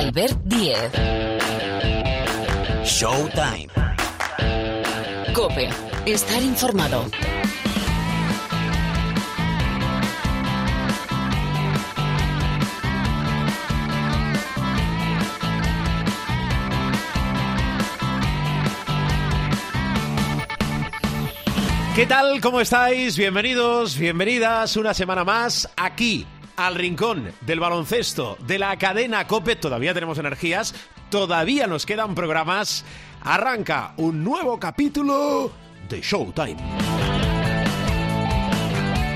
Albert Diez. Showtime. Cope. Estar informado. ¿Qué tal? ¿Cómo estáis? Bienvenidos, bienvenidas una semana más aquí al rincón del baloncesto de la cadena Cope. Todavía tenemos energías, todavía nos quedan programas. Arranca un nuevo capítulo de Showtime.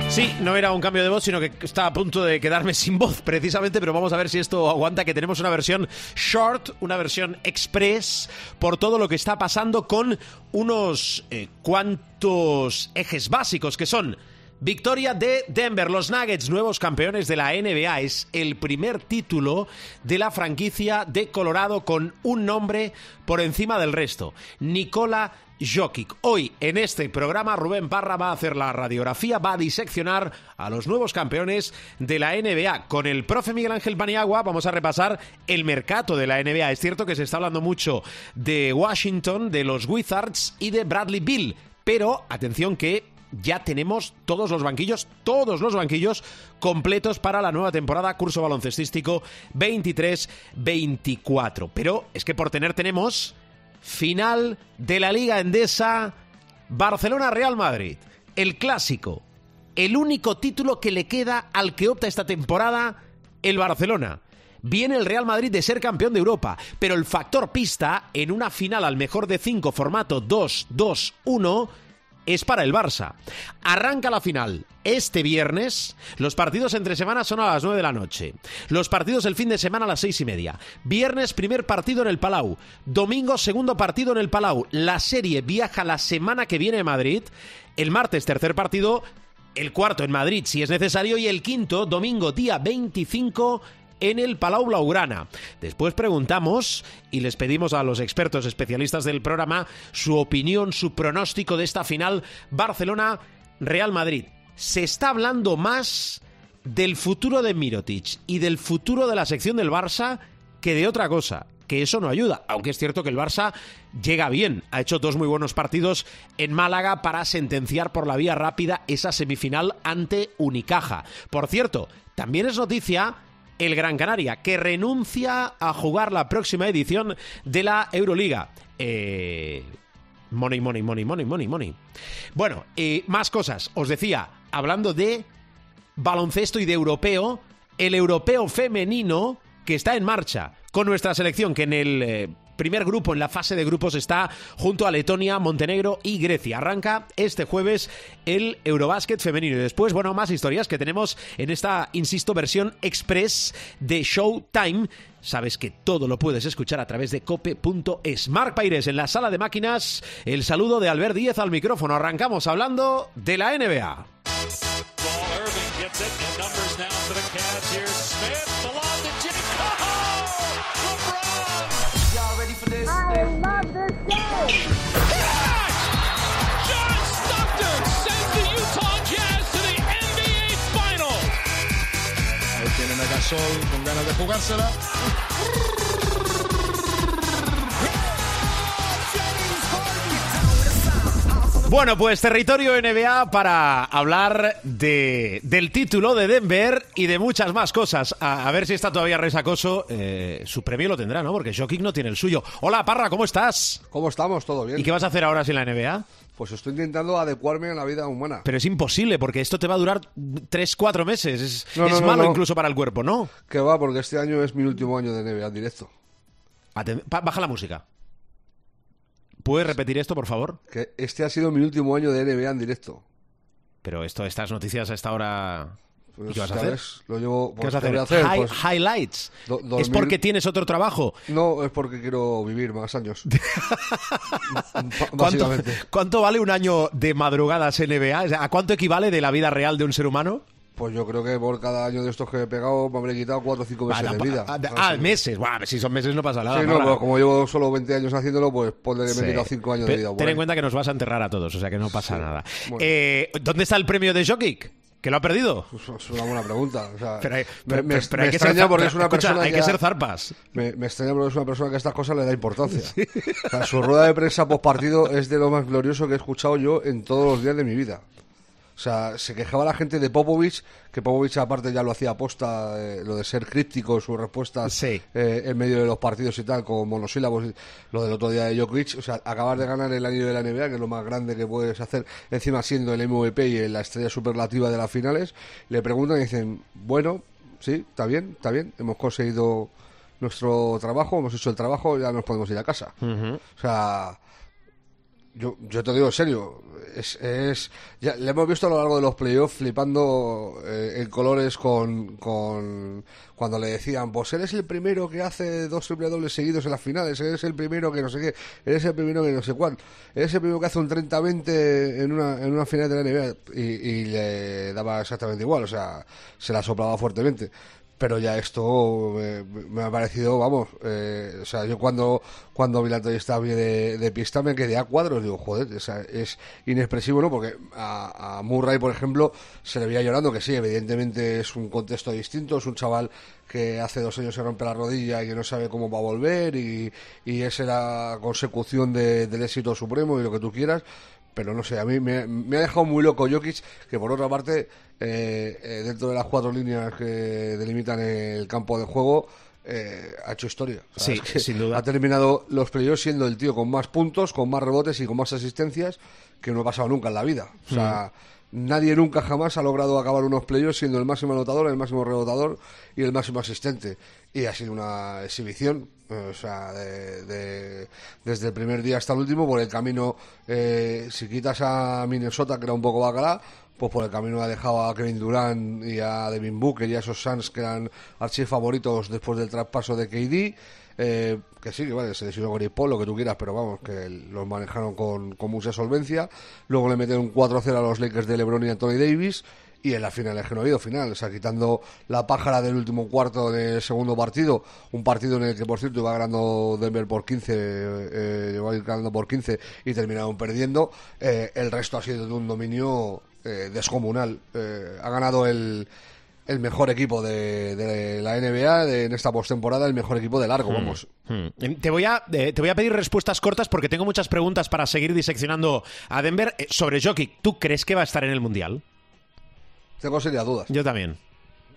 Sí, no era un cambio de voz, sino que está a punto de quedarme sin voz, precisamente, pero vamos a ver si esto aguanta, que tenemos una versión short, una versión express, por todo lo que está pasando con unos eh, cuantos ejes básicos que son Victoria de Denver, los Nuggets, nuevos campeones de la NBA. Es el primer título de la franquicia de Colorado con un nombre por encima del resto. Nikola Jokic. Hoy en este programa Rubén Parra va a hacer la radiografía, va a diseccionar a los nuevos campeones de la NBA. Con el profe Miguel Ángel Paniagua vamos a repasar el mercado de la NBA. Es cierto que se está hablando mucho de Washington, de los Wizards y de Bradley Bill, pero atención que ya tenemos todos los banquillos, todos los banquillos completos para la nueva temporada curso baloncestístico 23-24. Pero es que por tener tenemos final de la Liga Endesa Barcelona-Real Madrid, el clásico, el único título que le queda al que opta esta temporada el Barcelona. Viene el Real Madrid de ser campeón de Europa, pero el factor pista en una final al mejor de cinco formato 2-2-1 es para el Barça. Arranca la final este viernes. Los partidos entre semanas son a las 9 de la noche. Los partidos el fin de semana a las seis y media. Viernes, primer partido en el Palau. Domingo, segundo partido en el Palau. La serie viaja la semana que viene a Madrid. El martes, tercer partido. El cuarto en Madrid, si es necesario. Y el quinto, domingo, día 25 en el Palau Blaugrana. Después preguntamos y les pedimos a los expertos especialistas del programa su opinión, su pronóstico de esta final Barcelona-Real Madrid. Se está hablando más del futuro de Mirotic y del futuro de la sección del Barça que de otra cosa que eso no ayuda, aunque es cierto que el Barça llega bien, ha hecho dos muy buenos partidos en Málaga para sentenciar por la vía rápida esa semifinal ante Unicaja. Por cierto, también es noticia el Gran Canaria, que renuncia a jugar la próxima edición de la Euroliga. Eh, money, money, money, money, money, money. Bueno, eh, más cosas. Os decía, hablando de baloncesto y de europeo, el europeo femenino que está en marcha con nuestra selección, que en el eh, primer grupo, en la fase de grupos, está junto a Letonia, Montenegro y Grecia. Arranca este jueves el Eurobásquet femenino. Y después, bueno, más historias que tenemos en esta, insisto, versión express de Showtime. Sabes que todo lo puedes escuchar a través de cope.es. Paires en la sala de máquinas. El saludo de Albert Díez al micrófono. Arrancamos hablando de la NBA. Gasol con ganas de jugársela. Bueno, pues territorio NBA para hablar de, del título de Denver y de muchas más cosas. A, a ver si está todavía resacoso. Eh, su premio lo tendrá, ¿no? Porque Jokic no tiene el suyo. Hola, Parra, ¿cómo estás? ¿Cómo estamos? ¿Todo bien? ¿Y qué vas a hacer ahora sin la NBA? Pues estoy intentando adecuarme a la vida humana. Pero es imposible, porque esto te va a durar 3-4 meses. Es, No, no, es no, malo incluso para el cuerpo, ¿no? Que va, porque este año es mi último año de NBA en directo. Aten- Baja la música. ¿Puedes repetir esto, por favor? Que este ha sido mi último año de NBA en directo. Pero esto, estas noticias a esta hora... Pues, ¿Y qué vas a hacer? lo llevo, ¿Qué pues, vas a ¿qué hacer? Pues, highlights. do- ¿Es porque tienes otro trabajo? No, es porque quiero vivir más años. ¿Cuánto, cuánto vale un año de madrugadas NBA? O sea, ¿A cuánto equivale de la vida real de un ser humano? Pues yo creo que por cada año de estos que he pegado me habré quitado 4 o 5 meses de vida. ah, ah, meses. Buah, si son meses no pasa nada. Sí, no, pero como llevo solo 20 años haciéndolo, pues ponle que me he quitado 5 años de vida. Ten en cuenta que nos vas a enterrar a todos, o sea que no pasa Sí. nada. Bueno. Eh, ¿Dónde está el premio de Jokic? ¿Que lo ha perdido? Es una buena pregunta. O sea, Pero hay, me, pero- me- pero me hay que ser extraña porque es una escucha, persona hay que ya- ser zarpas. Me, me extraña porque es una persona que a estas cosas le da importancia. O sea, su rueda de prensa post partido es de lo más glorioso que he escuchado yo en todos los días de mi vida. O sea, se quejaba la gente de Popovich, que Popovich aparte ya lo hacía aposta, eh, lo de ser críptico, sus respuestas Sí. eh, en medio de los partidos y tal, con monosílabos, lo del otro día de Jokic, o sea, acabar de ganar el año de la NBA, que es lo más grande que puedes hacer, encima siendo el MVP y la estrella superlativa de las finales, le preguntan y dicen, bueno, sí, está bien, está bien, hemos conseguido nuestro trabajo, hemos hecho el trabajo, ya nos podemos ir a casa. O sea, yo, yo te digo en serio, es, es ya le hemos visto a lo largo de los playoffs flipando eh, en colores con, con cuando le decían, pues eres el primero que hace dos triple dobles seguidos en las finales, eres el primero que no sé qué, eres el primero que no sé cuál, eres el primero que hace un 30-20 en una, en una final de la NBA y le daba exactamente igual, o sea, se la soplaba fuertemente pero ya esto eh, me ha parecido, vamos, eh, o sea, yo cuando cuando vi la entrevista de, de pista me quedé a cuadros, digo, joder, o sea, es inexpresivo, ¿no? Porque a, a Murray, por ejemplo, se le veía llorando, que sí, evidentemente es un contexto distinto, es un chaval que hace dos años se rompe la rodilla y que no sabe cómo va a volver y, y es la consecución de- del éxito supremo y lo que tú quieras, pero no sé, a mí me, me ha dejado muy loco Jokic, que por otra parte, eh, eh, dentro de las cuatro líneas que delimitan el campo de juego, eh, ha hecho historia. O sea, Sí, es que sin duda. Ha terminado los playoffs siendo el tío con más puntos, con más rebotes y con más asistencias que no ha pasado nunca en la vida. O sea, nadie nunca jamás ha logrado acabar unos playoffs siendo el máximo anotador, el máximo rebotador y el máximo asistente. Y ha sido una exhibición, o sea, de- de- desde el primer día hasta el último, por el camino, eh, si quitas a Minnesota, que era un poco bacalá, pues por el camino ha dejado a Kevin Durant y a Devin Booker y a esos Suns que eran archifavoritos después del traspaso de KD. eh, que sí, que vale, se lesionó Gary Paul, lo que tú quieras, pero vamos, que los manejaron con, con mucha solvencia. Luego le metieron 4-0 a los Lakers de LeBron y Anthony Davis. Y en la final es que no ha habido final, o sea, quitando la pájara del último cuarto del segundo partido, un partido en el que, por cierto, iba ganando Denver por 15, eh, iba a ir ganando por 15 y terminaron perdiendo, eh, el resto ha sido de un dominio eh, descomunal. Eh, ha ganado el, el mejor equipo de, de la NBA de- en esta postemporada, el mejor equipo de largo, vamos. Hmm. Te voy, a, eh, te voy a pedir respuestas cortas porque tengo muchas preguntas para seguir diseccionando a Denver. Eh, sobre Jokic, ¿tú crees que va a estar en el Mundial? Tengo serias dudas. Yo también.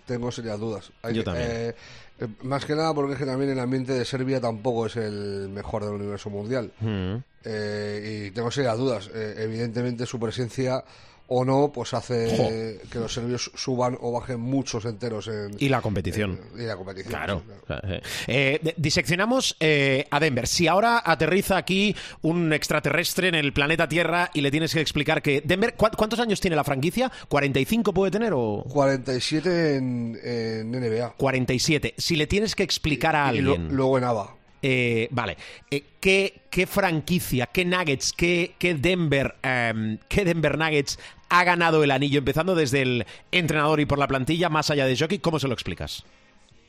Tengo serias dudas. Hay Yo que- también. eh, eh, más que nada porque es que también el ambiente de Serbia tampoco es el mejor del universo mundial. Hmm. Eh, y tengo serias dudas. Eh, evidentemente su presencia o no, pues hace que los serbios suban o bajen muchos enteros en Y la competición. en- y la competición. Claro. sí, claro. Eh, eh, diseccionamos eh, a Denver. Si ahora aterriza aquí un extraterrestre en el planeta Tierra y le tienes que explicar que Denver, ¿cu- ¿cuántos años tiene la franquicia? ¿45 puede tener o 47 en, en NBA. 47? Si le tienes que explicar a Y lo- alguien. luego en ABA. Eh, vale. Eh, ¿qué, qué franquicia, qué Nuggets, qué, qué Denver, em, qué Denver Nuggets ha ganado el anillo, empezando desde el entrenador y por la plantilla, más allá de Jokic? ¿Cómo se lo explicas?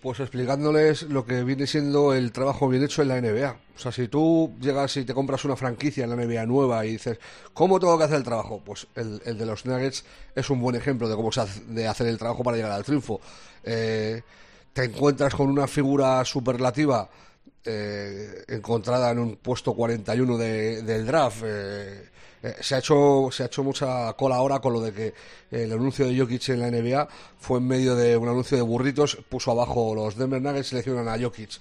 Pues explicándoles lo que viene siendo el trabajo bien hecho en la NBA. O sea, si tú llegas y te compras una franquicia en la NBA nueva y dices, ¿cómo tengo que hacer el trabajo? Pues el, el de los Nuggets es un buen ejemplo de cómo se hace, de hacer el trabajo para llegar al triunfo. Eh, te encuentras con una figura superlativa eh, encontrada en un puesto 41 de- del draft. eh, eh, se ha hecho se ha hecho mucha cola ahora con lo de que el anuncio de Jokic en la NBA fue en medio de un anuncio de burritos, puso abajo los Denver Nuggets seleccionan a Jokic.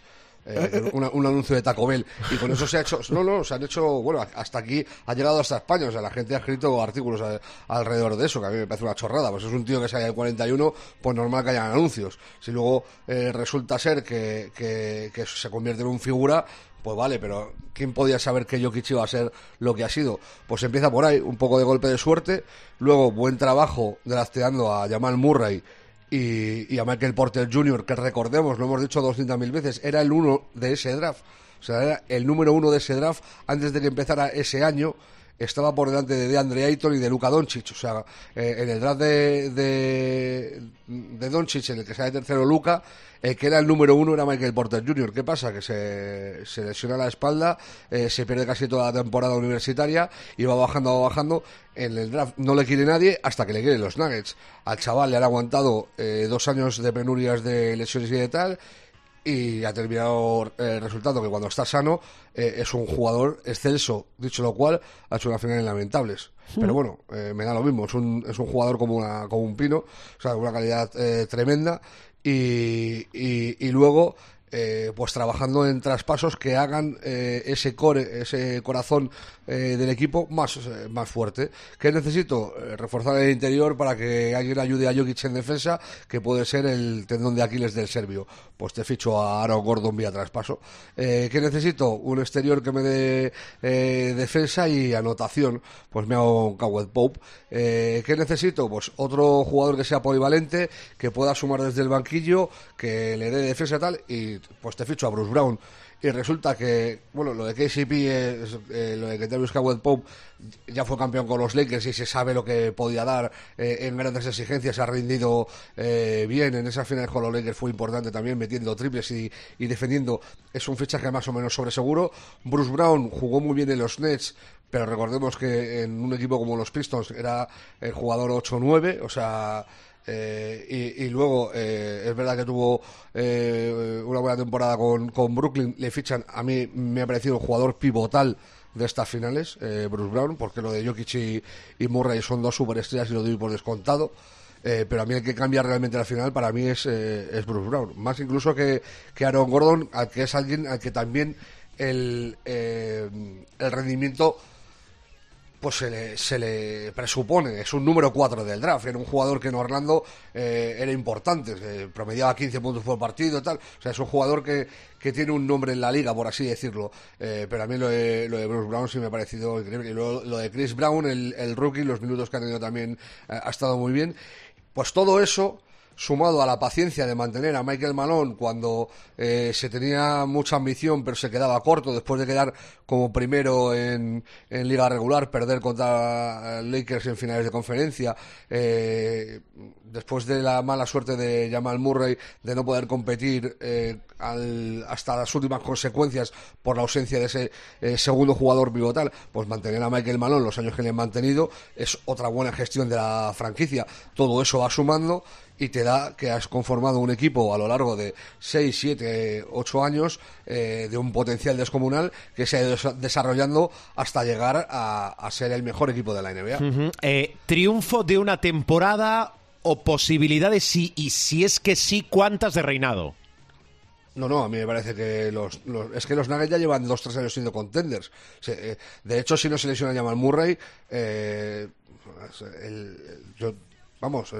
Eh, un anuncio de Taco Bell. Y con eso se ha hecho no no se han hecho bueno hasta aquí ha llegado hasta España. O sea la gente ha escrito artículos alrededor de eso que a mí me parece una chorrada. Pues es un tío que sale del 41 pues normal que hayan anuncios. Si luego eh, resulta ser que, que, que se convierte en un figura pues vale, pero ¿quién podía saber que Jokic iba a ser lo que ha sido? Pues empieza por ahí, un poco de golpe de suerte, luego buen trabajo drafteando a Jamal Murray y, y a Michael Porter Jr., que recordemos, lo hemos dicho 200.000 veces, era el uno de ese draft. O sea, era el número uno de ese draft antes de que empezara ese año. Estaba por delante de DeAndre Ayton y de Luka Doncic. O sea, eh, en el draft de, de, de Doncic, en el que sale tercero Luka, el que era el número uno era Michael Porter Jr. ¿Qué pasa? Que se, se lesiona la espalda, eh, se pierde casi toda la temporada universitaria y va bajando, va bajando. En el draft no le quiere nadie hasta que le quieren los Nuggets. Al chaval le han aguantado eh, dos años de penurias de lesiones y de tal y ha terminado el eh, resultado que cuando está sano eh, es un jugador excelso, dicho lo cual ha hecho una final lamentables. Pero bueno, eh, me da lo mismo, es un, es un jugador como, una, como un pino, o sea, una calidad tremenda. Y, y, y luego eh, pues trabajando en traspasos que hagan eh, ese core, ese corazón eh, del equipo más, más fuerte. ¿Qué necesito? reforzar el interior para que alguien ayude a Jokic en defensa, que puede ser el tendón de Aquiles del serbio. Pues te ficho a Aaron Gordon vía traspaso. ¿Qué necesito? Un exterior que me dé defensa y anotación. Pues me hago un Pope. ¿Qué necesito? Pues otro jugador que sea polivalente, que pueda sumar desde el banquillo, que le dé defensa tal y pues te ficho a Bruce Brown y resulta que, bueno, lo de KCP es, eh, lo de que Davis Cowell Pope ya fue campeón con los Lakers y se sabe lo que podía dar eh, en grandes exigencias, ha rendido eh, bien en esa final con los Lakers, fue importante también metiendo triples y, defendiendo, es un fichaje más o menos sobre seguro. Bruce Brown jugó muy bien en los Nets, pero recordemos que en un equipo como los Pistons era el jugador 8-9, o sea eh, y, luego eh, es verdad que tuvo eh, una buena temporada con, con, Brooklyn. Le fichan, a mí me ha parecido un jugador pivotal de estas finales, Bruce Brown, porque lo de Jokic y, Murray son dos superestrellas y lo doy por descontado. pero a mí el que cambia realmente la final para mí es, es Bruce Brown. Más incluso que, que Aaron Gordon, al que es alguien al que también el, el rendimiento pues se le, se le presupone, es un número 4 del draft, era un jugador que en Orlando eh, era importante, promediaba 15 puntos por partido y tal, o sea, es un jugador que, que tiene un nombre en la liga, por así decirlo, eh, pero a mí lo de, lo de Bruce Brown sí me ha parecido increíble, y lo, lo de Chris Brown, el, el, rookie, los minutos que ha tenido también eh, ha estado muy bien, pues todo eso sumado a la paciencia de mantener a Michael Malone cuando eh, se tenía mucha ambición pero se quedaba corto después de quedar como primero en, en liga regular, perder contra Lakers en finales de conferencia, eh, después de la mala suerte de Jamal Murray de no poder competir eh, hasta las últimas consecuencias por la ausencia de ese segundo jugador pivotal, pues mantener a Michael Malone los años que le han mantenido es otra buena gestión de la franquicia. Todo eso va sumando y te da que has conformado un equipo a lo largo de 6, 7, 8 años eh, de un potencial descomunal que se ha ido desarrollando hasta llegar a, ser el mejor equipo de la NBA. Eh, triunfo de una temporada o posibilidades sí, y si es que sí, ¿cuántas de reinado? No, no, a mí me parece que los, es que los Nuggets ya llevan dos, tres años siendo contenders. Eh, de hecho, si no se lesiona Jamal Murray, el, yo vamos,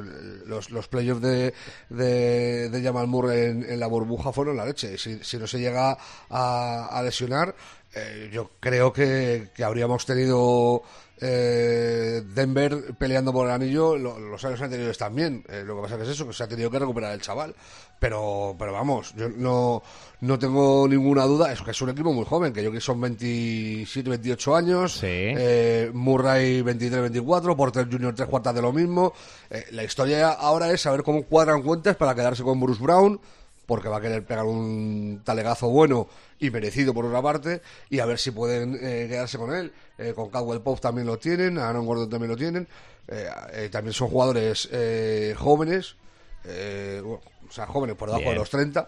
los, los playoffs de, de, de Jamal Murray en, la burbuja fueron la leche. Si, si no se llega a, lesionar, eh, yo creo que, que habríamos tenido eh, Denver peleando por el anillo los años anteriores también. Eh, lo que pasa que es eso, que se ha tenido que recuperar el chaval. Pero, pero vamos, yo no, no tengo ninguna duda. Es que es un equipo muy joven, que yo que son 27, 28 años. Eh, Murray 23, 24, Porter Jr. tres cuartas de lo mismo. la historia ahora es saber cómo cuadran cuentas para quedarse con Bruce Brown porque va a querer pegar un talegazo bueno y merecido por otra parte, y a ver si pueden eh, quedarse con él. Eh, con Caldwell Pop también lo tienen, Aaron Gordon también lo tienen. Eh, también son jugadores jóvenes, o sea, jóvenes por debajo de los 30.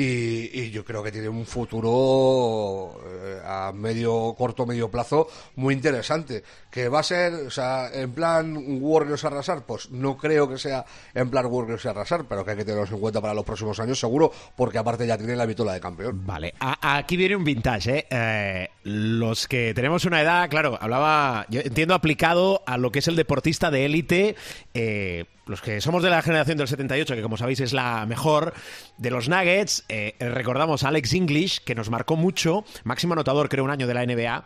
Y, yo creo que tiene un futuro eh, a medio, corto, medio plazo muy interesante. Que va a ser, o sea, en plan Warriors arrasar, pues no creo que sea en plan Warriors arrasar, pero que hay que tenerlos en cuenta para los próximos años, seguro, porque aparte ya tiene la vitola de campeón. Vale, aquí viene un vintage, ¿eh? ¿eh? Los que tenemos una edad, claro, hablaba, yo entiendo aplicado a lo que es el deportista de élite, eh, los que somos de la generación del 78, que como sabéis es la mejor de los Nuggets, eh, recordamos a Alex English, que nos marcó mucho, máximo anotador creo un año de la NBA,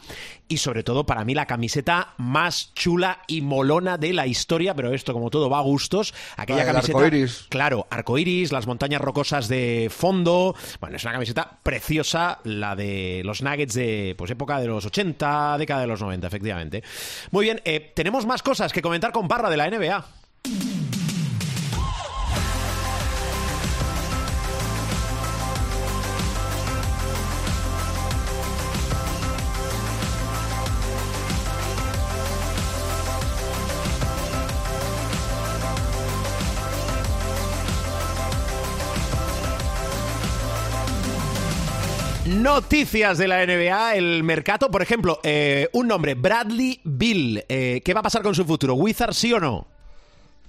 y sobre todo para mí la camiseta más chula y molona de la historia, pero esto como todo va a gustos, aquella Ah, el camiseta... arcoiris. Claro, arcoiris, las montañas rocosas de fondo, bueno, es una camiseta preciosa, la de los Nuggets de pues época de los 80, década de los 90, efectivamente. Muy bien, eh, tenemos más cosas que comentar con Parra de la NBA. Noticias de la NBA, el mercado, por ejemplo, eh, un nombre, Bradley Bill. Eh, ¿Qué va a pasar con su futuro? ¿Wizard sí o no?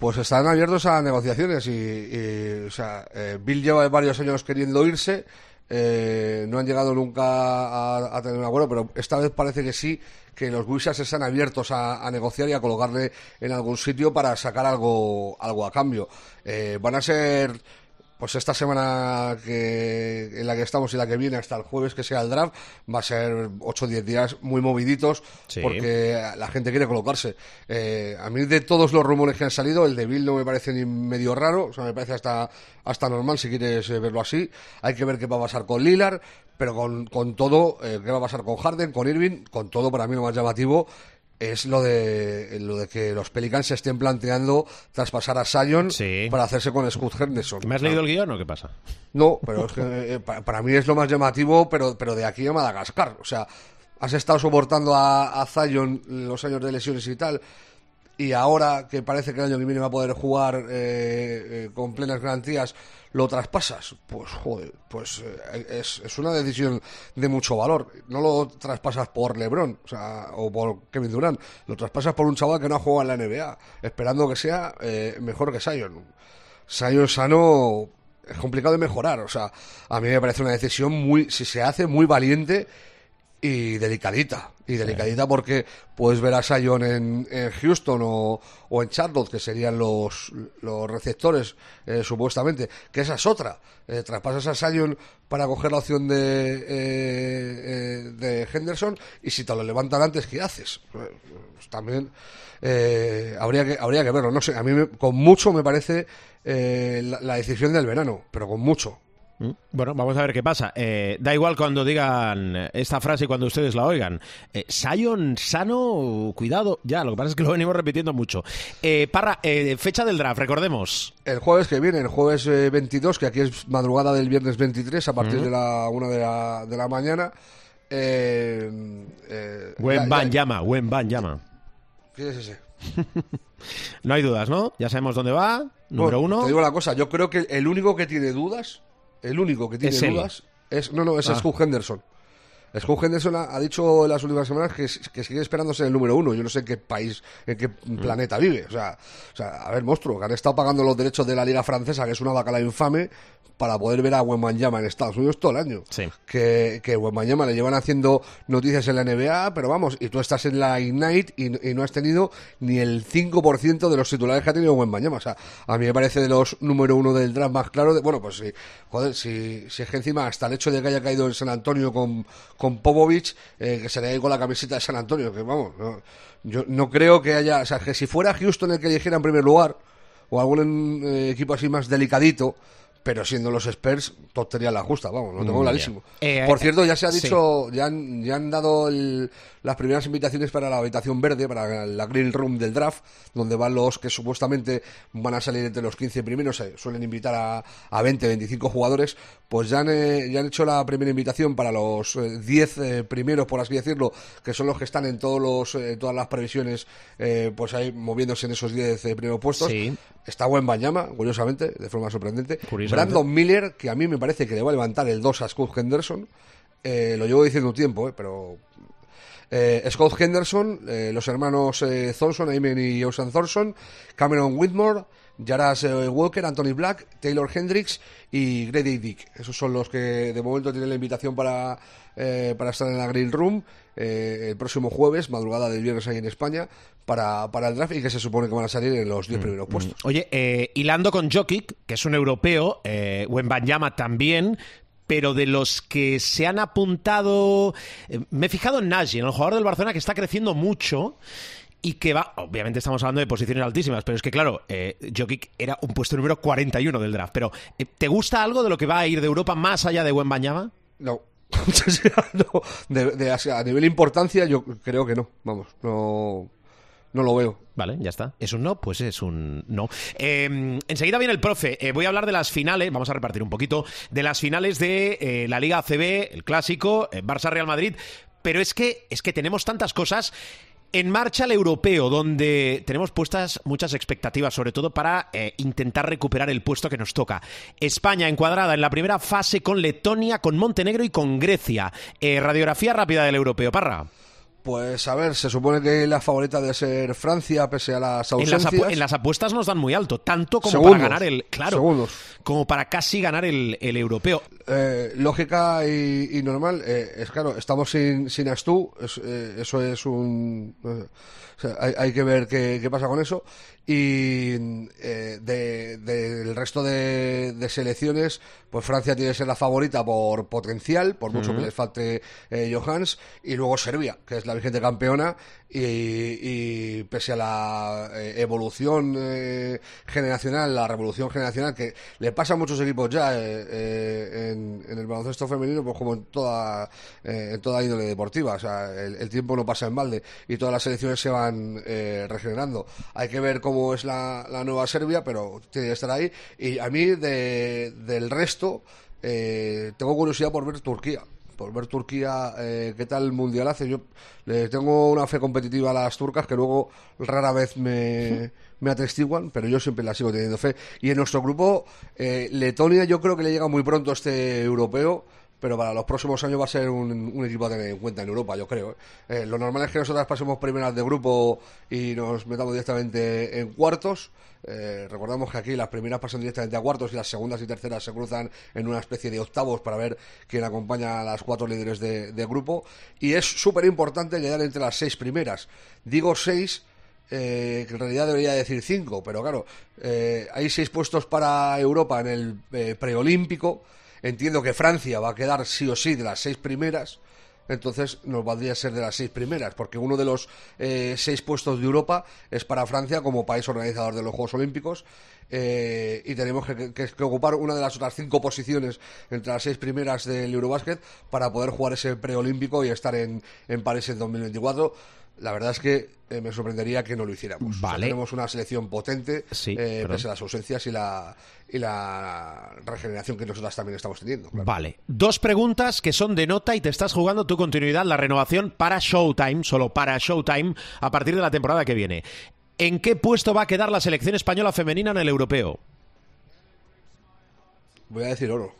Pues están abiertos a negociaciones y, y, o sea, eh, Bill lleva varios años queriendo irse, eh, no han llegado nunca a, tener un acuerdo, pero esta vez parece que sí, que los Wizards están abiertos a, a negociar y a colocarle en algún sitio para sacar algo, algo a cambio. Eh, van a ser pues esta semana que, en la que estamos y la que viene hasta el jueves que sea el draft va a ser 8 o 10 días muy moviditos Sí. porque la gente quiere colocarse. Eh, a mí de todos los rumores que han salido, el de Bill no me parece ni medio raro, o sea, me parece hasta, hasta normal si quieres eh, verlo así. Hay que ver qué va a pasar con Lillard, pero con, con todo, eh, qué va a pasar con Harden, con Irving, con todo para mí lo más llamativo es lo de lo de que los Pelicans se estén planteando traspasar a Sion Sí. para hacerse con Scott Henderson. ¿Me has leído el guion o qué pasa? No, pero es que eh, pa- para, mí es lo más llamativo, pero, pero de aquí a Madagascar. O sea, has estado soportando a, a Zion los años de lesiones y tal, y ahora que parece que el año que viene va a poder jugar eh, eh, con plenas garantías, lo traspasas. Pues joder, pues eh, es, es una decisión de mucho valor. No lo traspasas por LeBron, o sea, o por Kevin Durant, lo traspasas por un chaval que no ha jugado en la NBA, esperando que sea eh, mejor que Zion. Zion sano es complicado de mejorar. O sea, a mí me parece una decisión muy, si se hace, muy valiente y delicadita. Y delicadita porque puedes ver a Sion en, en Houston o, o en Charlotte, que serían los, los receptores, eh, supuestamente. Que esa es otra. Eh, traspasas a Sion para coger la opción de, eh, eh, de Henderson y si te lo levantan antes, ¿qué haces? Pues también eh, habría, que, habría que verlo. No sé, a mí me- con mucho me parece eh, la, la decisión del verano, pero con mucho. Bueno, vamos a ver qué pasa. Eh, da igual cuando digan esta frase y cuando ustedes la oigan. Eh, Sion sano, cuidado. Ya, lo que pasa es que lo venimos repitiendo mucho. Eh, Parra, eh, fecha del draft, recordemos. El jueves que viene, el jueves eh, 22, que aquí es madrugada del viernes 23, a partir de la una de la, de la mañana. Eh, eh, Buen Van llama, buen Van llama. ¿Quién es ese? No hay dudas, ¿no? Ya sabemos dónde va. Número Bueno, uno. Te digo una cosa, yo creo que el único que tiene dudas, el único que tiene Es él. dudas, es. No, no, es Ah. Scoot Henderson. Scoot Henderson ha, ha dicho en las últimas semanas que, que sigue esperándose el número uno. Yo no sé en qué país, en qué Mm. planeta vive. O sea, o sea, a ver, monstruo, que han estado pagando los derechos de la Liga Francesa, que es una bacala infame, para poder ver a Wembanyama en Estados Unidos todo el año. Sí. Que, que Wembanyama le llevan haciendo noticias en la NBA, pero vamos, y tú estás en la Ignite y, y no has tenido ni el 5% de los titulares que ha tenido Wembanyama. O sea, a mí me parece de los número uno del draft más claro. De, bueno, pues sí, joder, si, si es que encima hasta el hecho de que haya caído en San Antonio con, con Popovich, eh, que se le con la camiseta de San Antonio, que vamos, no, yo no creo que haya, o sea, que si fuera Houston el que eligiera en primer lugar, o algún eh, equipo así más delicadito, pero siendo los Spurs, tontería la justa, vamos, lo tengo Mm, clarísimo. Eh, Por cierto, ya se ha sí. dicho, ya, han, ya han dado el- las primeras invitaciones para la habitación verde, para la Green Room del draft, donde van los que supuestamente van a salir entre los 15 primeros, se suelen invitar a, a 20, 25 jugadores, pues ya han, eh, ya han hecho la primera invitación para los eh, 10 eh, primeros, por así decirlo, que son los que están en todos los, eh, todas las previsiones, eh, pues ahí moviéndose en esos 10 eh, primeros puestos. Sí. Está buen Banyama, curiosamente, de forma sorprendente. Brandon Miller, que a mí me parece que le va a levantar el 2 a Scott Henderson. Eh, lo llevo diciendo un tiempo, eh, pero. Eh, Scott Henderson, eh, los hermanos eh, Thompson, Ayman y Ocean Thompson, Cameron Whitmore, Jaras eh, Walker, Anthony Black, Taylor Hendricks y Grady Dick. Esos son los que de momento tienen la invitación para, eh, para estar en la Green Room eh, el próximo jueves, madrugada del viernes ahí en España, para, para el draft y que se supone que van a salir en los 10 primeros puestos. Oye, eh, hilando con Jokic, que es un europeo, eh, Wembanyama también, pero de los que se han apuntado, eh, me he fijado en Nagy, en el jugador del Barcelona que está creciendo mucho y que va, obviamente estamos hablando de posiciones altísimas, pero es que claro, eh, Jokic era un puesto número 41 del draft, pero eh, ¿te gusta algo de lo que va a ir de Europa más allá de Wembanyama? No. No. De- a nivel importancia, yo creo que no. Vamos, no, no lo veo. Vale, ya está. ¿Es un no? Pues es un no. Eh, enseguida viene el profe. Eh, voy a hablar de las finales, vamos a repartir un poquito, de las finales de eh, la Liga ACB, el clásico, eh, Barça-Real Madrid. Pero es que, es que tenemos tantas cosas. En marcha el europeo, donde tenemos puestas muchas expectativas, sobre todo para intentar recuperar el puesto que nos toca. España encuadrada en la primera fase con Letonia, con Montenegro y con Grecia. Eh, radiografía rápida del europeo, Parra. Pues a ver, se supone que la favorita de ser Francia, pese a las En las, ausencias. en las apuestas nos dan muy alto, tanto como Segundos. para ganar el. Claro. Segundos. Como para casi ganar el, el europeo. Eh, lógica y, y normal, eh, es claro, estamos sin, sin Astú, es- eh, eso es un... o sea, hay, hay que ver qué, qué pasa con eso. Y eh, de- del resto de, de selecciones, pues Francia tiene que ser la favorita por potencial, por mucho que les falte eh, Johans, y luego Serbia, que es la vigente campeona, y, y pese a la evolución generacional, la revolución generacional que le pasa a muchos equipos ya en, el baloncesto femenino, pues como en toda, eh, en toda índole deportiva, o sea, el, el tiempo no pasa en balde y todas las selecciones se van eh, regenerando. Hay que ver cómo es la, nueva Serbia, pero tiene que estar ahí. Y a mí de- del resto eh, tengo curiosidad por ver Turquía por ver Turquía eh, qué tal mundial hace. Yo le tengo una fe competitiva a las turcas que luego rara vez me, me atestiguan, pero yo siempre la sigo teniendo fe. Y en nuestro grupo, eh, Letonia yo creo que le llega muy pronto este europeo. Pero para los próximos años va a ser un, equipo a tener en cuenta en Europa, yo creo. ¿eh? Eh, lo normal es que nosotras pasemos primeras de grupo y nos metamos directamente en cuartos. Eh, recordamos que aquí las primeras pasan directamente a cuartos y las segundas y terceras se cruzan en una especie de octavos para ver quién acompaña a las cuatro líderes de, de grupo. Y es súper importante quedar entre las seis primeras. Digo seis, eh, en realidad debería decir cinco, pero claro, eh, hay seis puestos para Europa en el eh, preolímpico. Entiendo que Francia va a quedar sí o sí de las seis primeras. Entonces nos valdría ser de las seis primeras, porque uno de los eh, seis puestos de Europa es para Francia como país organizador de los Juegos Olímpicos eh, y tenemos que, que- que ocupar una de las otras cinco posiciones entre las seis primeras del Eurobasket para poder jugar ese preolímpico y estar en, en París en 2024. La verdad es que eh, me sorprendería que no lo hiciéramos. O sea, Vale. tenemos una selección potente, Sí, eh, pese a las ausencias y la, y la regeneración que nosotras también estamos teniendo. claro. Vale. Dos preguntas que son de nota y te estás jugando tu continuidad, la renovación para Showtime, solo para Showtime, a partir de la temporada que viene. ¿En qué puesto va a quedar la selección española femenina en el europeo? Voy a decir oro.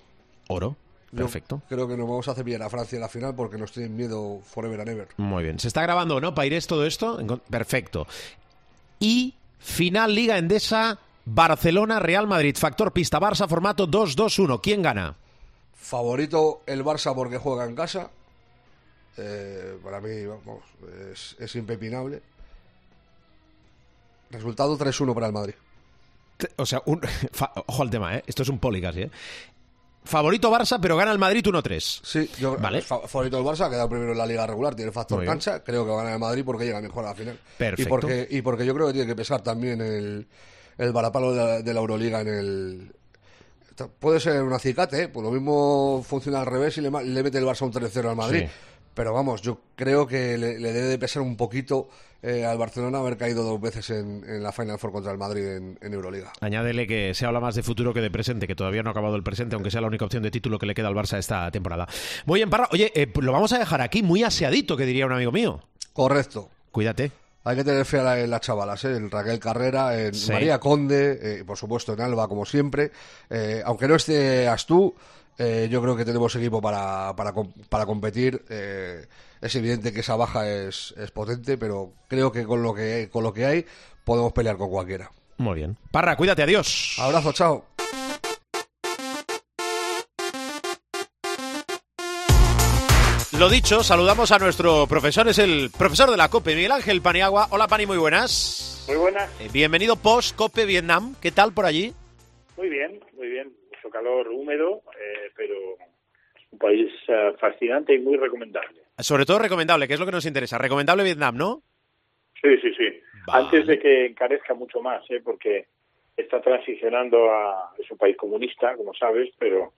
Oro. Yo Perfecto. creo que nos vamos a hacer bien a Francia en la final porque nos tienen miedo forever and ever. Muy bien. ¿Se está grabando no, Paires, todo esto? Perfecto. Y final Liga Endesa, Barcelona, Real Madrid, factor pista Barça, formato 2-2-1. ¿Quién gana? Favorito el Barça porque juega en casa. Eh, para mí, vamos, es, es impepinable. Resultado 3-1 para el Madrid. O sea, un... ojo al tema, ¿eh? Esto es un poli casi, ¿eh? Favorito Barça, pero gana el Madrid 1-3. Sí, yo Vale. fa- favorito del Barça, ha quedado primero en la liga regular, tiene factor Muy bien. cancha, creo que va a ganar el Madrid porque llega mejor a la final. Perfecto. Y porque, y porque yo creo que tiene que pesar también el, el varapalo de la, de la Euroliga en el... Puede ser un acicate, ¿eh? pues lo mismo funciona al revés y le, le mete el Barça un 3-0 al Madrid. Sí. Pero vamos, yo creo que le, le debe de pesar un poquito eh, al Barcelona haber caído dos veces en, en la Final Four contra el Madrid en, en Euroliga. Añádele que se habla más de futuro que de presente, que todavía no ha acabado el presente, aunque sea la única opción de título que le queda al Barça esta temporada. Muy bien, Parra. Oye, eh, lo vamos a dejar aquí muy aseadito, que diría un amigo mío. Correcto. Cuídate. Hay que tener fe a la- en las chavalas, ¿eh? en Raquel Carrera, en Sí. María Conde, eh, por supuesto en Alba, como siempre. Eh, aunque no esté Astú, eh, yo creo que tenemos equipo para, para, para competir. Eh, es evidente que esa baja es, es potente, pero creo que con lo que con lo que hay podemos pelear con cualquiera. Muy bien. Parra, cuídate, adiós. Abrazo, chao. Lo dicho, saludamos a nuestro profesor, es el profesor de la COPE, Miguel Ángel Paniagua. Hola, Pani, muy buenas. Muy buenas. Eh, bienvenido post COPE Vietnam. ¿Qué tal por allí? Muy bien, muy bien. Calor húmedo, eh, pero un país uh, fascinante y muy recomendable. Sobre todo recomendable, que es lo que nos interesa. Recomendable Vietnam, ¿no? Sí, sí, sí. Vale. Antes de que encarezca mucho más, ¿eh? porque está transicionando a... Es un país comunista, como sabes, pero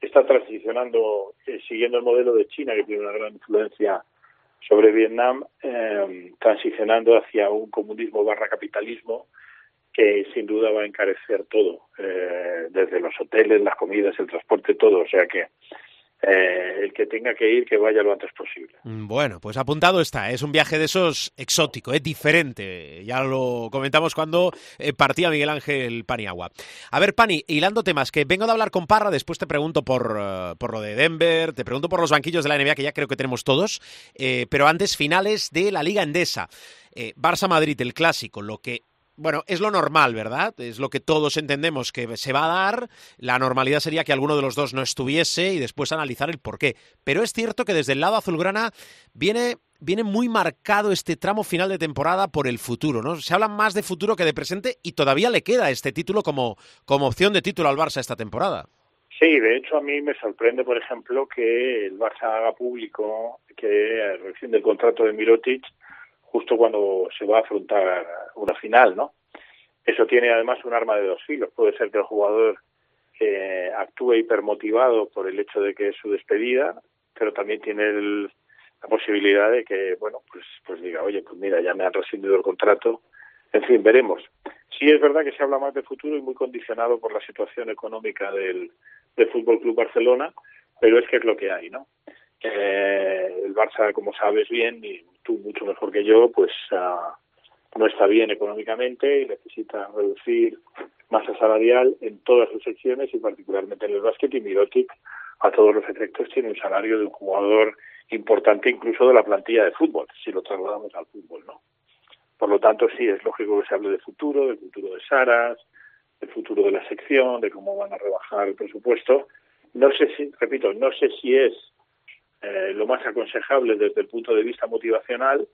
está transicionando, eh, siguiendo el modelo de China, que tiene una gran influencia sobre Vietnam, eh, transicionando hacia un comunismo barra capitalismo sin duda va a encarecer todo, eh, desde los hoteles, las comidas, el transporte, todo. O sea que eh, el que tenga que ir, que vaya lo antes posible. Mm, Bueno, pues apuntado está. Es un viaje de esos exótico, es diferente. Ya lo comentamos cuando eh, partía Miguel Ángel Paniagua. A ver, Pani, hilando temas, que vengo de hablar con Parra, después te pregunto por, eh, por lo de Denver, te pregunto por los banquillos de la NBA, que ya creo que tenemos todos, eh, pero antes finales de la Liga Endesa. Eh, Barça-Madrid, el clásico, lo que bueno, es lo normal, ¿verdad? Es lo que todos entendemos que se va a dar. La normalidad sería que alguno de los dos no estuviese y después analizar el por qué. Pero es cierto que desde el lado azulgrana viene, viene muy marcado este tramo final de temporada por el futuro, ¿no? Se habla más de futuro que de presente y todavía le queda este título como, como opción de título al Barça esta temporada. Sí, de hecho a mí me sorprende, por ejemplo, que el Barça haga público que rescinde el contrato de Mirotic justo cuando se va a afrontar una final, ¿no? Eso tiene además un arma de dos filos. Puede ser que el jugador eh, actúe hipermotivado por el hecho de que es su despedida, pero también tiene el, la posibilidad de que, bueno, pues, pues diga, oye, pues mira, ya me han rescindido el contrato. En fin, veremos. Sí es verdad que se habla más de futuro y muy condicionado por la situación económica del, del Fútbol Club Barcelona, pero es que es lo que hay, ¿no? Eh, el Barça, como sabes bien, y mucho mejor que yo, pues uh, no está bien económicamente y necesita reducir masa salarial en todas sus secciones y particularmente en el básquet y Mirotic a todos los efectos tiene un salario de un jugador importante incluso de la plantilla de fútbol, si lo trasladamos al fútbol, ¿no? Por lo tanto, sí, es lógico que se hable de futuro, del futuro de Saras, del futuro de la sección, de cómo van a rebajar el presupuesto. No sé si, repito, no sé si es eh, lo más aconsejable desde el punto de vista motivacional,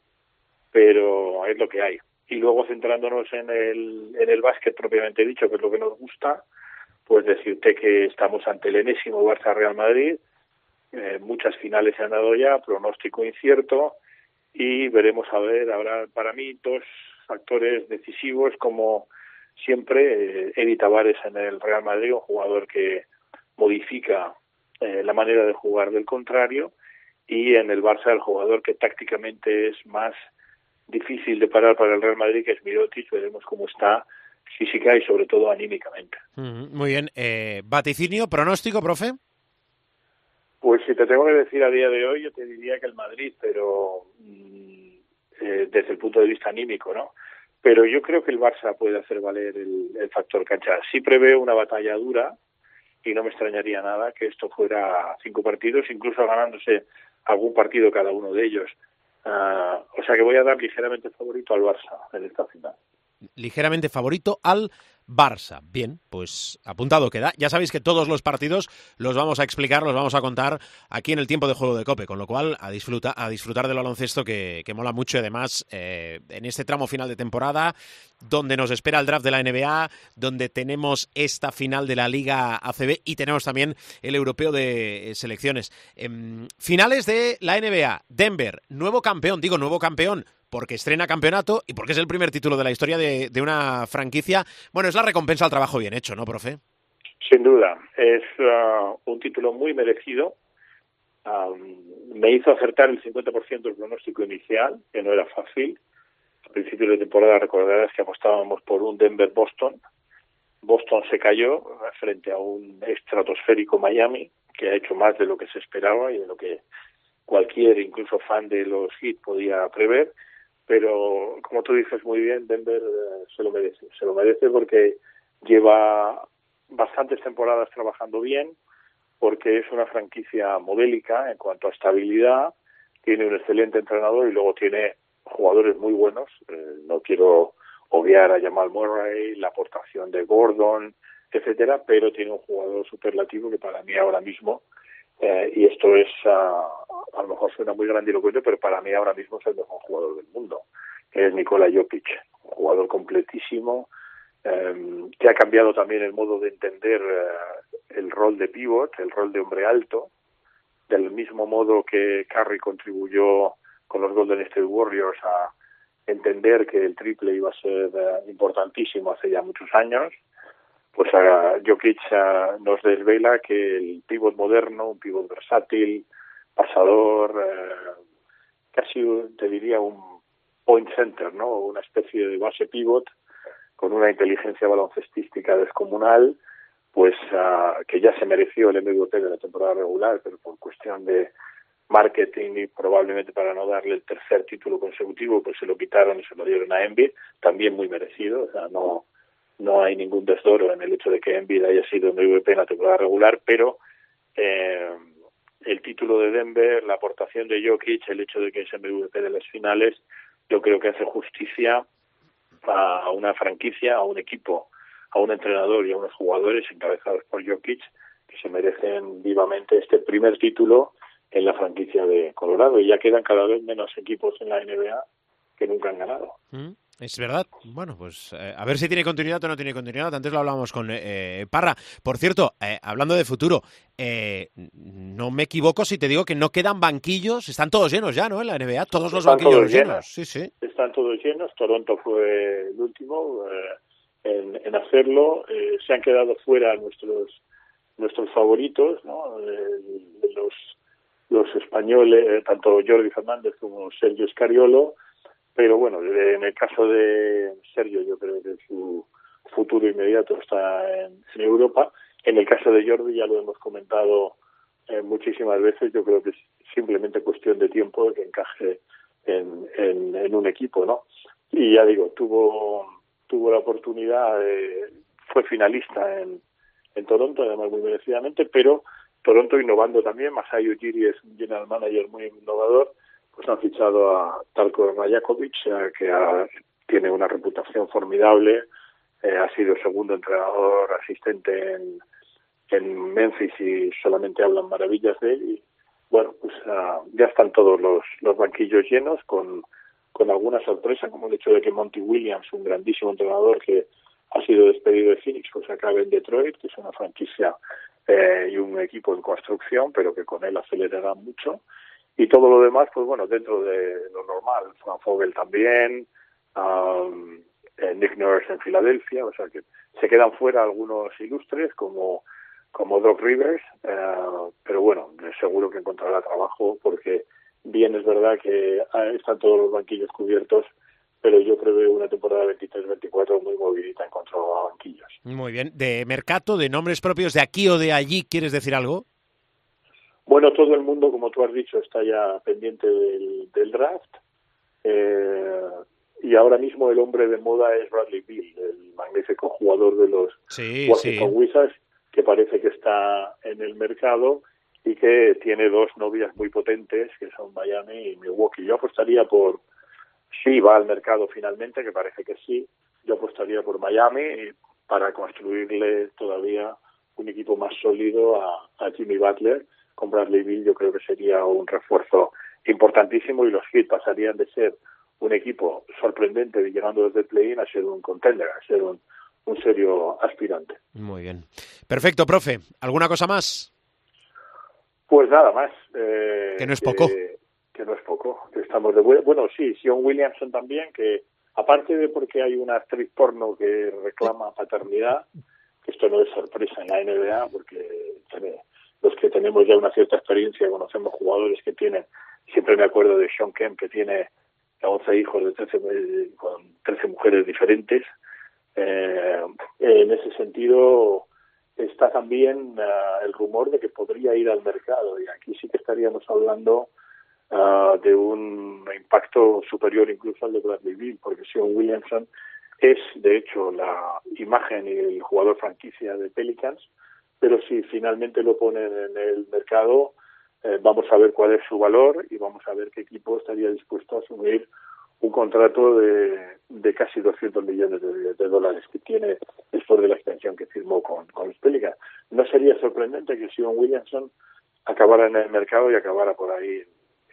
pero es lo que hay. Y luego centrándonos en el, en el básquet propiamente dicho, que es lo que nos gusta, pues decirte que estamos ante el enésimo Barça Real Madrid, eh, muchas finales se han dado ya, pronóstico incierto, y veremos a ver, habrá para mí dos factores decisivos como siempre eh, Eddie Tavares en el Real Madrid, un jugador que modifica eh, la manera de jugar del contrario y en el Barça el jugador que tácticamente es más difícil de parar para el Real Madrid que es Mirotic, veremos cómo está física y sobre todo anímicamente. Mm, muy bien, eh, vaticinio, pronóstico, profe. Pues si te tengo que decir a día de hoy, yo te diría que el Madrid, pero mm, eh, desde el punto de vista anímico, ¿no? Pero yo creo que el Barça puede hacer valer el, el factor cancha. Sí preveo una batalla dura y no me extrañaría nada que esto fuera cinco partidos, incluso ganándose algún partido cada uno de ellos. Uh, o sea que voy a dar ligeramente favorito al Barça en esta final. Ligeramente favorito al Barça. Bien, pues apuntado queda. Ya sabéis que todos los partidos los vamos a explicar, los vamos a contar aquí en el tiempo de juego de Cope, con lo cual a, disfruta, a disfrutar del baloncesto que, que mola mucho además eh, en este tramo final de temporada donde nos espera el draft de la NBA, donde tenemos esta final de la Liga ACB y tenemos también el europeo de selecciones. Eh, finales de la NBA, Denver, nuevo campeón, digo nuevo campeón, porque estrena campeonato y porque es el primer título de la historia de, de, una franquicia. Bueno, es la recompensa al trabajo bien hecho, ¿no, profe? Sin duda, es uh, un título muy merecido. Um, me hizo acertar el 50% del pronóstico inicial, que no era fácil. A principios de temporada recordarás que apostábamos por un Denver-Boston. Boston se cayó frente a un estratosférico Miami, que ha hecho más de lo que se esperaba y de lo que cualquier, incluso fan de los Heat, podía prever pero como tú dices muy bien, Denver eh, se lo merece, se lo merece porque lleva bastantes temporadas trabajando bien, porque es una franquicia modélica en cuanto a estabilidad, tiene un excelente entrenador y luego tiene jugadores muy buenos, eh, no quiero obviar a Jamal Murray, la aportación de Gordon, etcétera, pero tiene un jugador superlativo que para mí ahora mismo, eh, y esto es, ah, a lo mejor suena muy grandilocuente, pero para mí ahora mismo es el mejor jugador del mundo, que es Nikola Jokic, un jugador completísimo, eh, que ha cambiado también el modo de entender eh, el rol de pivot, el rol de hombre alto, del mismo modo que Curry contribuyó con los Golden State Warriors a entender que el triple iba a ser eh, importantísimo hace ya muchos años, pues a Jokic nos desvela que el pivot moderno, un pivot versátil, pasador, eh, casi te diría un point center, ¿no? Una especie de base pivot con una inteligencia baloncestística descomunal, pues uh, que ya se mereció el MVP de la temporada regular, pero por cuestión de marketing y probablemente para no darle el tercer título consecutivo, pues se lo quitaron y se lo dieron a Envy, también muy merecido, o sea, no no hay ningún desdoro en el hecho de que Embiid haya sido MVP en la temporada regular, pero eh, el título de Denver, la aportación de Jokic, el hecho de que es MVP de las finales, yo creo que hace justicia a una franquicia, a un equipo, a un entrenador y a unos jugadores encabezados por Jokic que se merecen vivamente este primer título en la franquicia de Colorado y ya quedan cada vez menos equipos en la NBA que nunca han ganado. Mm. Es verdad. Bueno, pues eh, a ver si tiene continuidad o no tiene continuidad. Antes lo hablábamos con eh, eh, Parra. Por cierto, hablando de futuro, no me equivoco si te digo que no quedan banquillos. Están todos llenos ya, ¿no? En la NBA, todos los banquillos llenos. Sí, sí. Están todos llenos. Toronto fue el último en, en, hacerlo. se han quedado fuera nuestros nuestros favoritos, ¿no? los los españoles, tanto Jordi Fernández como Sergio Scariolo pero bueno, en el caso de Sergio, yo creo que su futuro inmediato está en, Europa. En el caso de Jordi, ya lo hemos comentado eh, muchísimas veces, yo creo que es simplemente cuestión de tiempo de que encaje en, en, un equipo, ¿no? Y ya digo, tuvo tuvo la oportunidad, fue finalista en, en Toronto, además muy merecidamente, pero Toronto innovando también, Masayo Ujiri es un general manager muy innovador, pues han fichado a Talco Rajakovic, eh, que tiene una reputación formidable, eh, ha sido segundo entrenador asistente en, en Memphis y solamente hablan maravillas de él. Y bueno, pues ah, ya están todos los, los banquillos llenos con, con alguna sorpresa, como el hecho de que Monty Williams, un grandísimo entrenador que ha sido despedido de Phoenix, pues acabe en Detroit, que es una franquicia eh, y un equipo en construcción, pero que con él acelerará mucho y todo lo demás, pues bueno, dentro de lo normal. Frank Fogel también, um, Nick Nurse en Filadelfia, o sea que se quedan fuera algunos ilustres como, como Doc Rivers, uh, pero bueno, seguro que encontrará trabajo porque bien es verdad que están todos los banquillos cubiertos, pero yo creo una temporada 23-24 muy movilita en cuanto a banquillos. Muy bien. ¿De mercado, de nombres propios de aquí o de allí, quieres decir algo? Bueno, todo el mundo, como tú has dicho, está ya pendiente del, draft. Eh, y ahora mismo el hombre de moda es Bradley Bill, el magnífico jugador de los Washington Wizards, que parece que está en el mercado y que tiene dos novias muy potentes, que son Miami y Milwaukee. Yo apostaría por, si va al mercado finalmente, que parece que sí, yo apostaría por Miami para construirle todavía un equipo más sólido a Jimmy Butler con Bradley Bill yo creo que sería un refuerzo importantísimo y los Heat pasarían de ser un equipo sorprendente llegando desde el play-in a ser un contender, a ser un, serio aspirante. Muy bien. Perfecto, profe. ¿Alguna cosa más? Pues nada más. Eh, que no es poco. Que no es poco. Estamos de bueno, sí, Sion Williamson también, que aparte de porque hay una actriz porno que reclama paternidad, esto no es sorpresa en la NBA, porque los que tenemos ya una cierta experiencia, conocemos jugadores que tienen, siempre me acuerdo de Sean Kemp, que tiene 11 hijos de 13, eh, con 13 mujeres diferentes. Eh, en ese sentido, está también uh, el rumor de que podría ir al mercado, y aquí sí que estaríamos hablando uh, de un impacto superior incluso al de Bradley Bill, porque Sean Williamson es, de hecho, la imagen y el jugador franquicia de Pelicans, pero si finalmente lo ponen en el mercado, eh, vamos a ver cuál es su valor y vamos a ver qué equipo estaría dispuesto a asumir un contrato de, de casi 200 millones de, dólares que tiene después de la extensión que firmó con, con los Pelicans. No sería sorprendente que Sion Williamson acabara en el mercado y acabara por ahí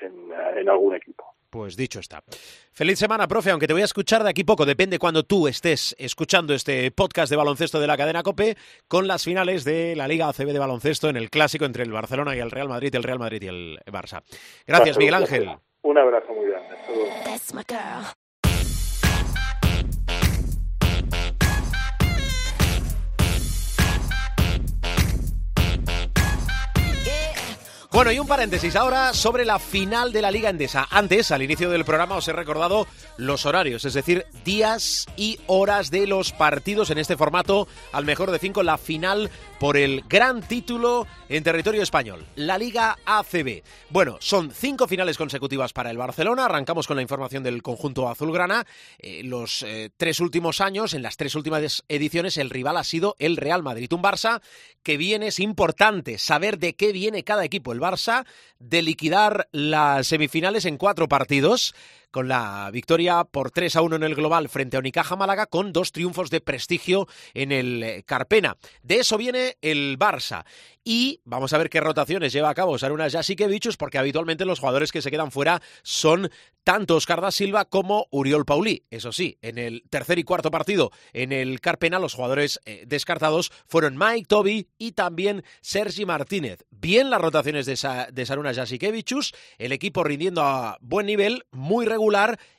en, en algún equipo. Pues dicho está. Feliz semana, profe, aunque te voy a escuchar de aquí poco, depende cuando tú estés escuchando este podcast de baloncesto de la cadena COPE con las finales de la Liga ACB de baloncesto en el clásico entre el Barcelona y el Real Madrid, el Real Madrid y el Barça. Gracias, Miguel Ángel. Un abrazo muy grande. Bueno, y un paréntesis ahora sobre la final de la Liga Endesa. Antes, al inicio del programa, os he recordado los horarios, es decir, días y horas de los partidos en este formato, al mejor de cinco, la final por el gran título en territorio español, la Liga ACB. Bueno, son cinco finales consecutivas para el Barcelona. Arrancamos con la información del conjunto azulgrana. Eh, los eh, tres últimos años, en las tres últimas ediciones, el rival ha sido el Real Madrid. Un Barça que viene, es importante saber de qué viene cada equipo. Barça de liquidar las semifinales en cuatro partidos con la victoria por 3 a 1 en el global frente a Unicaja Málaga, con dos triunfos de prestigio en el eh, Carpena. De eso viene el Barça. Y vamos a ver qué rotaciones lleva a cabo Saruna Jasikevichus, porque habitualmente los jugadores que se quedan fuera son tanto Oscar da Silva como Uriol Paulí. Eso sí, en el tercer y cuarto partido en el Carpena, los jugadores eh, descartados fueron Mike Toby y también Sergi Martínez. Bien las rotaciones de, de Saruna Jasikevichus, el equipo rindiendo a buen nivel, muy regular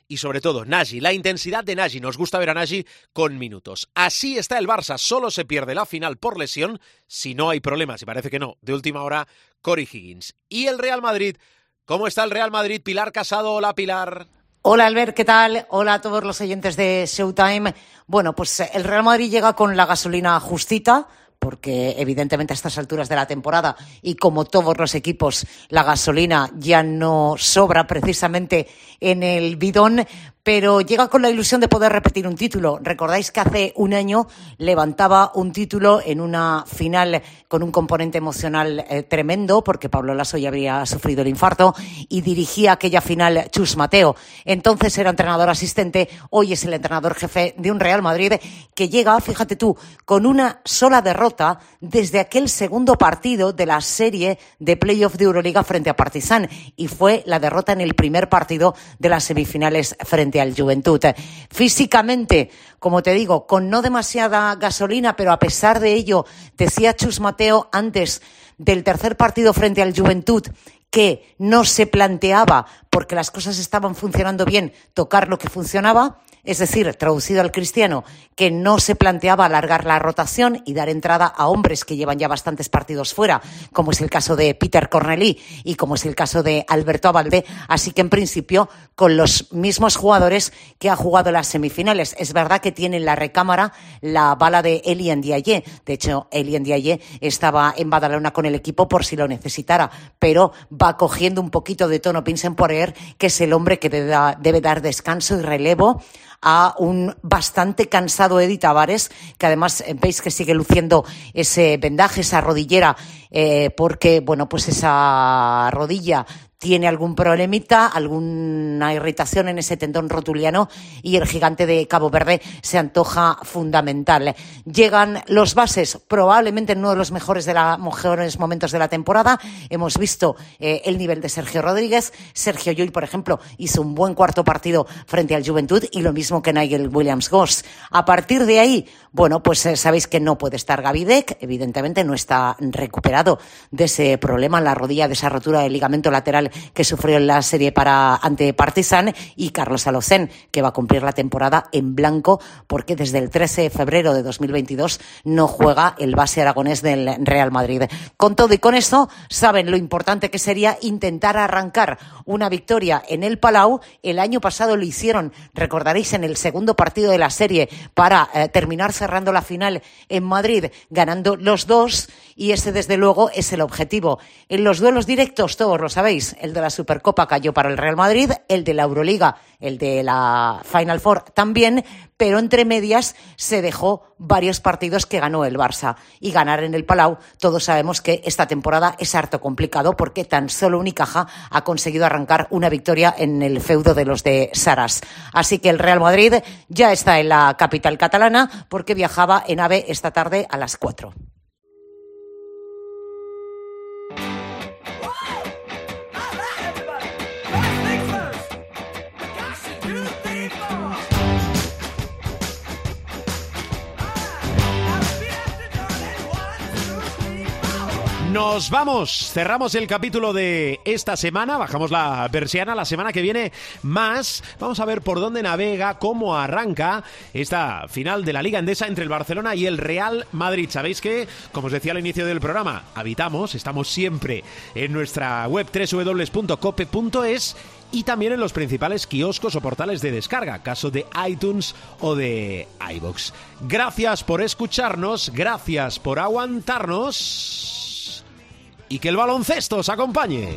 y sobre todo Nagy, la intensidad de Nagy. Nos gusta ver a Nagy con minutos. Así está el Barça, solo se pierde la final por lesión, si no hay problemas, y parece que no, de última hora, Cory Higgins. Y el Real Madrid, ¿cómo está el Real Madrid? Pilar Casado, hola Pilar. Hola Albert, ¿qué tal? Hola a todos los oyentes de Showtime. Bueno, pues el Real Madrid llega con la gasolina justita porque evidentemente a estas alturas de la temporada y como todos los equipos, la gasolina ya no sobra precisamente en el bidón, pero llega con la ilusión de poder repetir un título. Recordáis que hace un año levantaba un título en una final con un componente emocional eh, tremendo, porque Pablo Lasso ya había sufrido el infarto, y dirigía aquella final Chus Mateo. Entonces era entrenador asistente, hoy es el entrenador jefe de un Real Madrid que llega, fíjate tú, con una sola derrota desde aquel segundo partido de la serie de playoff de Euroliga frente a Partizan, y fue la derrota en el primer partido de las semifinales frente al Juventud. Físicamente, como te digo, con no demasiada gasolina, pero a pesar de ello, decía Chus Mateo antes del tercer partido frente al Juventud que no se planteaba, porque las cosas estaban funcionando bien, tocar lo que funcionaba, es decir, traducido al cristiano, que no se planteaba alargar la rotación y dar entrada a hombres que llevan ya bastantes partidos fuera, como es el caso de Peter Cornelí y como es el caso de Alberto Abalde, así que en principio con los mismos jugadores que ha jugado las semifinales. Es verdad que tiene en la recámara la bala de Eli Ndiaye. De hecho, Eli Ndiaye estaba en Badalona con el equipo por si lo necesitara, pero va cogiendo un poquito de tono Pinsen Poirier, que es el hombre que debe dar descanso y relevo a un bastante cansado Eddie Tavares, que además eh, veis que sigue luciendo ese vendaje, esa rodillera, eh, porque, bueno, pues esa rodilla tiene algún problemita, alguna irritación en ese tendón rotuliano y el gigante de Cabo Verde se antoja fundamental. Llegan los bases, probablemente en uno de los mejores, de la, mejores momentos de la temporada. Hemos visto eh, el nivel de Sergio Rodríguez. Sergio Llull, por ejemplo, hizo un buen cuarto partido frente al Juventud y lo mismo que Nigel Williams-Goss. A partir de ahí, bueno, pues eh, sabéis que no puede estar Gavidec, evidentemente no está recuperado de ese problema en la rodilla, de esa rotura del ligamento lateral que sufrió en la serie para ante Partizan y Carlos Alocén, que va a cumplir la temporada en blanco porque desde el 13 de febrero de 2022 no juega el base aragonés del Real Madrid. Con todo y con esto, saben lo importante que sería intentar arrancar una victoria en el Palau. El año pasado lo hicieron, recordaréis, en el segundo partido de la serie para eh, terminar cerrando la final en Madrid, ganando los dos y ese desde luego es el objetivo. En los duelos directos, todos lo sabéis, El de la Supercopa cayó para el Real Madrid, el de la Euroliga, el de la Final Four también, pero entre medias se dejó varios partidos que ganó el Barça. Y ganar en el Palau, todos sabemos que esta temporada es harto complicado porque tan solo Unicaja ha conseguido arrancar una victoria en el feudo de los de Saras. Así que el Real Madrid ya está en la capital catalana porque viajaba en AVE esta tarde a las 4. Nos vamos, cerramos el capítulo de esta semana, bajamos la persiana, la semana que viene más. Vamos a ver por dónde navega, cómo arranca esta final de la Liga Endesa entre el Barcelona y el Real Madrid. Sabéis que, como os decía al inicio del programa, habitamos, estamos siempre en nuestra web www.cope.es y también en los principales kioscos o portales de descarga, caso de iTunes o de iBox. Gracias por escucharnos, gracias por aguantarnos y que el baloncesto os acompañe.